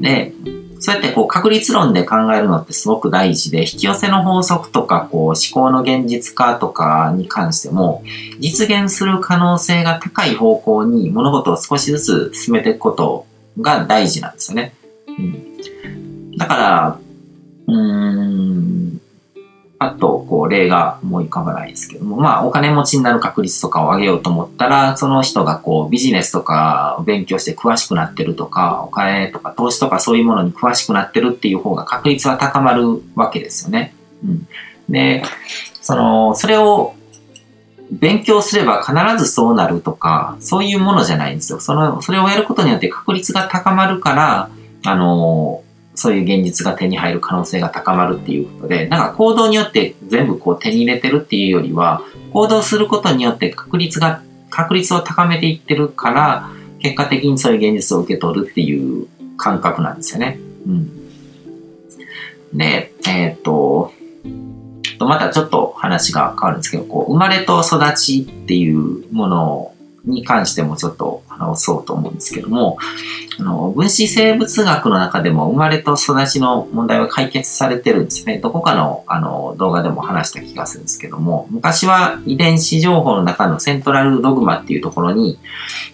で、そうやってこう確率論で考えるのってすごく大事で、引き寄せの法則とかこう思考の現実化とかに関しても、実現する可能性が高い方向に物事を少しずつ進めていくことが大事なんですよね。うん、だから、うん、あと、こう、例が思い浮かばないですけども、まあ、お金持ちになる確率とかを上げようと思ったら、その人がこう、ビジネスとか勉強して詳しくなってるとか、お金とか投資とかそういうものに詳しくなってるっていう方が確率は高まるわけですよね。うん。で、その、それを勉強すれば必ずそうなるとか、そういうものじゃないんですよ。その、それをやることによって確率が高まるから、あの、そういう現実が手に入る可能性が高まるっていうことで、なんか行動によって全部こう手に入れてるっていうよりは、行動することによって確率が、確率を高めていってるから、結果的にそういう現実を受け取るっていう感覚なんですよね。うん。で、えっ、と、またちょっと話が変わるんですけど、こう、生まれと育ちっていうものに関してもちょっと話そうと思うんですけども、あの、分子生物学の中でも生まれと育ちの問題は解決されてるんですね。どこかのあの動画でも話した気がするんですけども、昔は遺伝子情報の中のセントラルドグマっていうところに、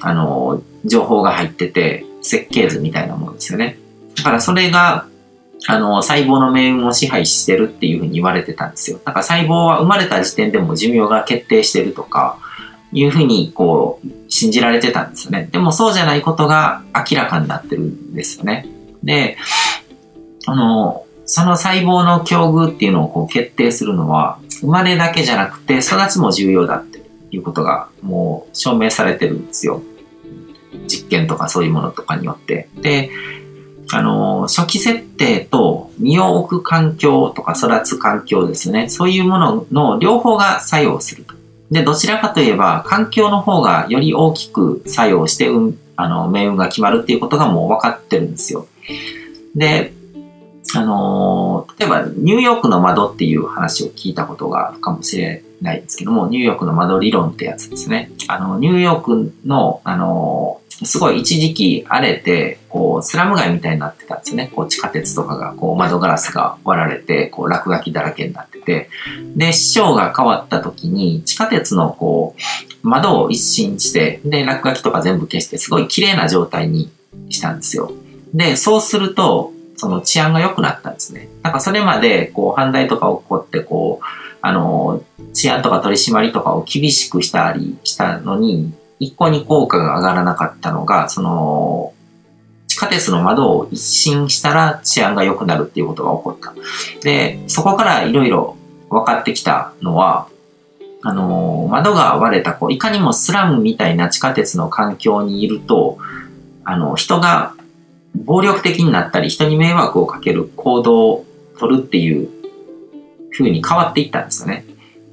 あの、情報が入ってて、設計図みたいなものですよね。だからそれが、あの、細胞の命運を支配してるっていうふうに言われてたんですよ。だから細胞は生まれた時点でも寿命が決定してるとか、いうふうに、こう、信じられてたんですよね。でもそうじゃないことが明らかになってるんですよね。で、あの、その細胞の境遇っていうのをこう決定するのは、生まれだけじゃなくて育ちも重要だっていうことがもう証明されてるんですよ。実験とかそういうものとかによって。で、あの、初期設定と身を置く環境とか育つ環境ですね。そういうものの両方が作用すると。で、どちらかといえば、環境の方がより大きく作用して、うん、あの、命運が決まるっていうことがもう分かってるんですよ。で、あのー、例えば、ニューヨークの窓っていう話を聞いたことがあるかもしれないですけども、ニューヨークの窓理論ってやつですね。あの、ニューヨークの、あのすごい一時期荒れて、こう、スラム街みたいになってたんですよね。こう、地下鉄とかが、こう、窓ガラスが割られて、こう、落書きだらけになってて、で、市長が変わった時に、地下鉄の、こう、窓を一新して、で、落書きとか全部消して、すごい綺麗な状態にしたんですよ。で、そうすると、その治安が良くなったんですね。なんかそれまで、こう、犯罪とか起こって、こう、あの、治安とか取り締まりとかを厳しくしたりしたのに、一向に効果が上がらなかったのが、その、地下鉄の窓を一新したら治安が良くなるっていうことが起こった。で、そこからいろいろ分かってきたのは、あの、窓が割れた、こう、いかにもスラムみたいな地下鉄の環境にいると、あの、人が暴力的になったり、人に迷惑をかける行動を取るっていう風に変わっていったんですよね。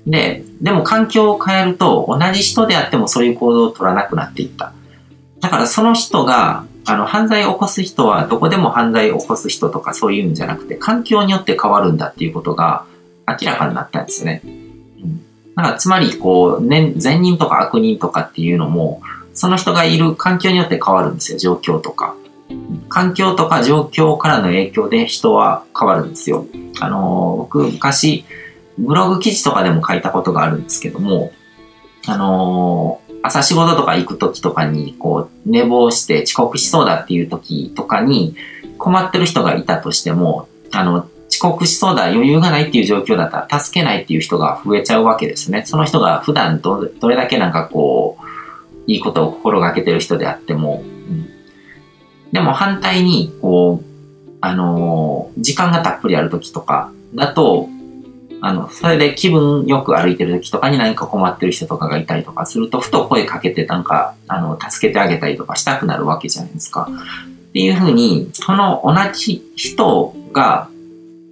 で、でも環境を変えると同じ人であってもそういう行動を取らなくなっていった。だからその人が、あの、犯罪を起こす人はどこでも犯罪を起こす人とかそういうんじゃなくて、環境によって変わるんだっていうことが明らかになったんですよね。うん。だからつまり、こう、ね、善人とか悪人とかっていうのも、その人がいる環境によって変わるんですよ、状況とか。環境とか状況からの影響で人は変わるんですよ。あの、僕昔、ブログ記事とかでも書いたことがあるんですけども、あのー、朝仕事とか行く時とかに、こう、寝坊して遅刻しそうだっていう時とかに、困ってる人がいたとしても、あの、遅刻しそうだ、余裕がないっていう状況だったら、助けないっていう人が増えちゃうわけですね。その人が普段どどれだけなんかこう、いいことを心がけてる人であっても、うん、でも反対に、こう、あのー、時間がたっぷりある時とかだと、あの、それで気分よく歩いてる時とかに何か困ってる人とかがいたりとかすると、ふと声かけてなんか、あの、助けてあげたりとかしたくなるわけじゃないですか。っていうふうに、その同じ人が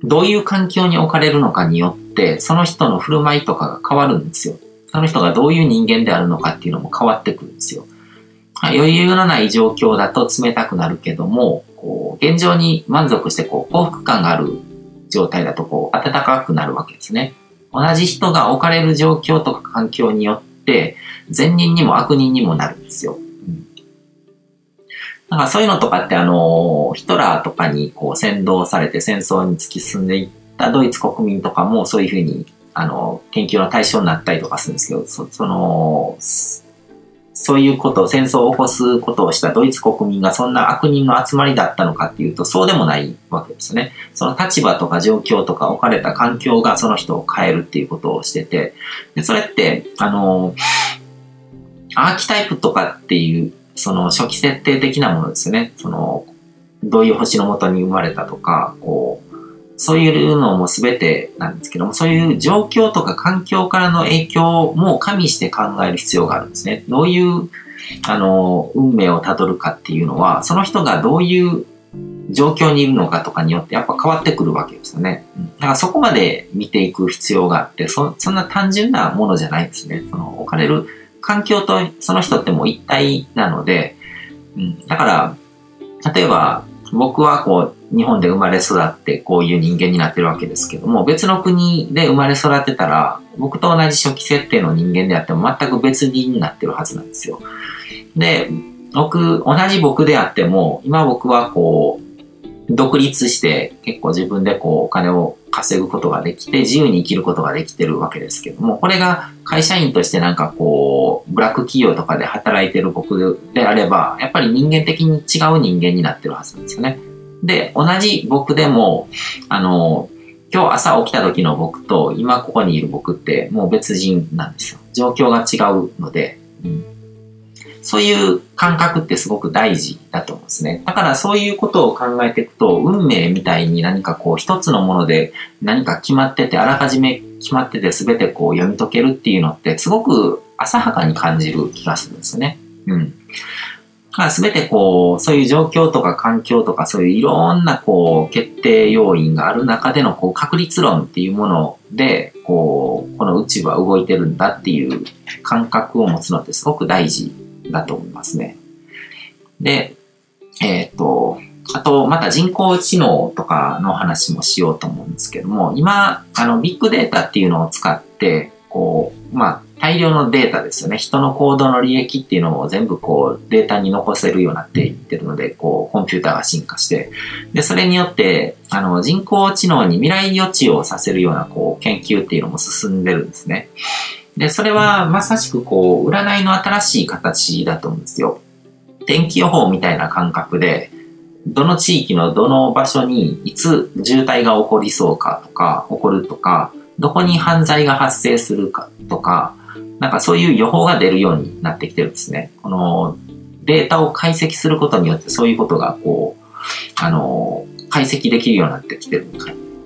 どういう環境に置かれるのかによって、その人の振る舞いとかが変わるんですよ。その人がどういう人間であるのかっていうのも変わってくるんですよ。余裕のない状況だと冷たくなるけども、こう、現状に満足してこう、幸福感がある状態だとこう暖かくなるわけですね。同じ人が置かれる状況とか環境によって善人にも悪人にもなるんですよ。なんだからそういうのとかってあの、ヒトラーとかにこう先導されて戦争に突き進んでいったドイツ国民とかもそういうふうにあの、研究の対象になったりとかするんですけど、その、そういうこと、戦争を起こすことをしたドイツ国民がそんな悪人の集まりだったのかっていうと、そうでもないわけですね。その立場とか状況とか置かれた環境がその人を変えるっていうことをしてて、でそれって、あの、アーキタイプとかっていう、その初期設定的なものですね。その、どういう星のもとに生まれたとか、こう、そういうのも全てなんですけども、そういう状況とか環境からの影響も加味して考える必要があるんですね。どういう、あの、運命をたどるかっていうのは、その人がどういう状況にいるのかとかによってやっぱ変わってくるわけですよね。だからそこまで見ていく必要があって、そそんな単純なものじゃないですね。その置かれる環境とその人ってもう一体なので、うん、だから、例えば僕はこう、日本で生まれ育ってこういう人間になってるわけですけども、別の国で生まれ育ってたら、僕と同じ初期設定の人間であっても全く別人になってるはずなんですよ。で、僕、同じ僕であっても、今僕はこう、独立して結構自分でこうお金を稼ぐことができて自由に生きることができてるわけですけども、これが会社員としてなんかこう、ブラック企業とかで働いてる僕であれば、やっぱり人間的に違う人間になってるはずなんですよね。で、同じ僕でも、あの、今日朝起きた時の僕と今ここにいる僕ってもう別人なんですよ。状況が違うので、うん、そういう感覚ってすごく大事だと思うんですね。だからそういうことを考えていくと、運命みたいに何かこう一つのもので何か決まってて、あらかじめ決まってて全てこう読み解けるっていうのってすごく浅はかに感じる気がするんですね。うん。すべてこう、そういう状況とか環境とかそういういろんなこう、決定要因がある中でのこう、確率論っていうもので、こう、この宇宙は動いてるんだっていう感覚を持つのってすごく大事だと思いますね。で、えっ、ー、と、あと、また人工知能とかの話もしようと思うんですけども、今、あの、ビッグデータっていうのを使って、こう、まあ、大量のデータですよね。人の行動の履歴っていうのを全部こうデータに残せるようになっていってるので、こうコンピューターが進化して、で、それによって、あの人工知能に未来予知をさせるようなこう研究っていうのも進んでるんですね。で、それはまさしくこう占いの新しい形だと思うんですよ。天気予報みたいな感覚で、どの地域のどの場所にいつ渋滞が起こりそうかとか、起こるとか、どこに犯罪が発生するかとか、なんかそういう予報が出るようになってきてるんですね。このデータを解析することによってそういうことがこう、あの、解析できるようになってきてる。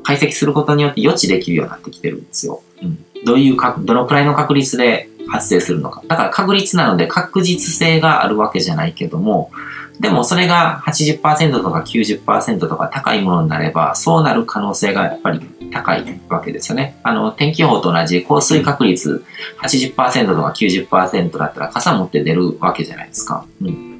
解析することによって予知できるようになってきてるんですよ。うん。どういうか、どのくらいの確率で発生するのか。だから確率なので確実性があるわけじゃないけども、でもそれが80%とか90%とか高いものになれば、そうなる可能性がやっぱり高いわけですよね。あの、天気予報と同じ降水確率80%とか90%だったら傘持って出るわけじゃないですか。うん。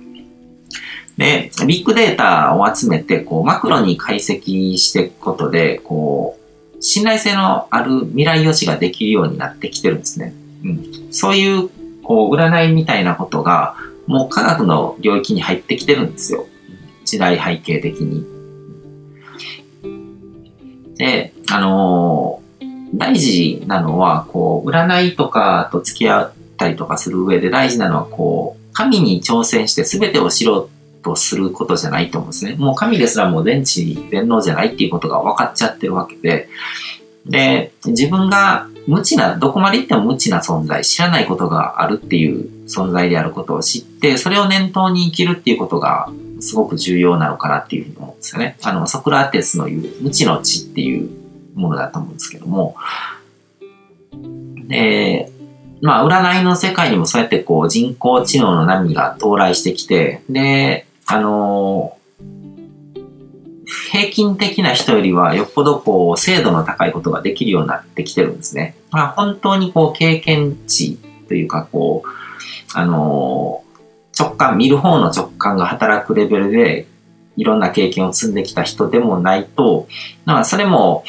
で、ビッグデータを集めて、こう、マクロに解析していくことで、こう、信頼性のある未来予知ができるようになってきてるんですね。うん。そういう、こう、占いみたいなことが、もう科学の領域に入ってきてるんですよ。時代背景的に。で、あのー、大事なのは、こう、占いとかと付き合ったりとかする上で大事なのは、こう、神に挑戦して全てを知ろうとすることじゃないと思うんですね。もう神ですらもう全知全能じゃないっていうことが分かっちゃってるわけで、で、自分が無知な、どこまで行っても無知な存在、知らないことがあるっていう存在であることを知って、それを念頭に生きるっていうことがすごく重要なのかなっていうふうに思うんですよね。あの、ソクラテスの言う無知の知っていうものだと思うんですけども、で、まあ、占いの世界にもそうやってこう人工知能の波が到来してきて、で、あの平均的な人よりはよっぽどこう精度の高いことができるようになってきてるんですね。まあ、本当にこう経験値というかこう、あの直感、見る方の直感が働くレベルでいろんな経験を積んできた人でもないと、だからそれも、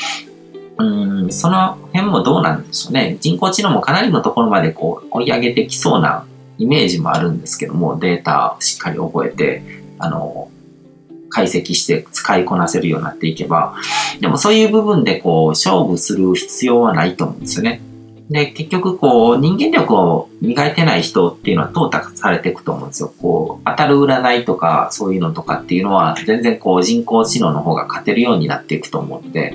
うん、その辺もどうなんでしょうね。人工知能もかなりのところまでこう追い上げてきそうなイメージもあるんですけども、データをしっかり覚えて、あの、解析して使いこなせるようになっていけば、でもそういう部分でこう、勝負する必要はないと思うんですよね。で、結局こう、人間力を磨いてない人っていうのは淘汰されていくと思うんですよ。こう、当たる占いとかそういうのとかっていうのは、全然こう、人工知能の方が勝てるようになっていくと思うので、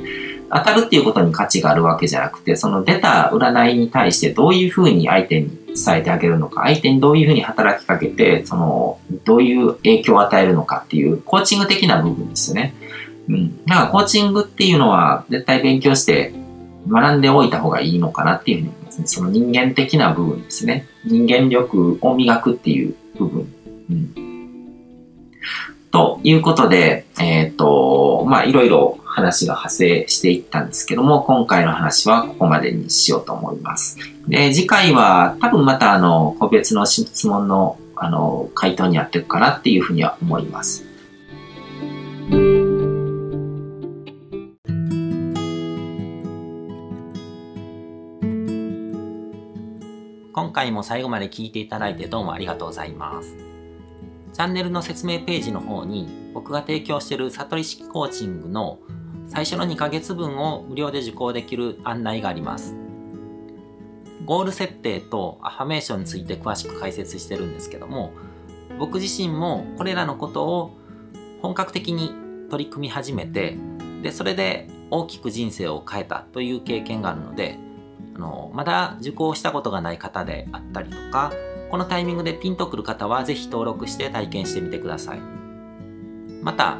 当たるっていうことに価値があるわけじゃなくて、その出た占いに対してどういうふうに相手に伝えてあげるのか、相手にどういうふうに働きかけて、その、どういう影響を与えるのかっていう、コーチング的な部分ですよね。うん。だからコーチングっていうのは、絶対勉強して学んでおいた方がいいのかなっていうふうに思いますね。その人間的な部分ですね。人間力を磨くっていう部分。うん。ということで、えっ、ー、と、まあ、いろいろ話が派生していったんですけども、今回の話はここまでにしようと思います。で、次回は多分またあの、個別の質問のあの、回答にやっていくかなっていうふうには思います。今回も最後まで聞いていただいてどうもありがとうございます。チャンネルの説明ページの方に僕が提供している悟り式コーチングの最初の2ヶ月分を無料で受講できる案内があります。ゴール設定とアファメーションについて詳しく解説してるんですけども、僕自身もこれらのことを本格的に取り組み始めて、で、それで大きく人生を変えたという経験があるので、あの、まだ受講したことがない方であったりとか、このタイミングでピンとくる方はぜひ登録して体験してみてください。また、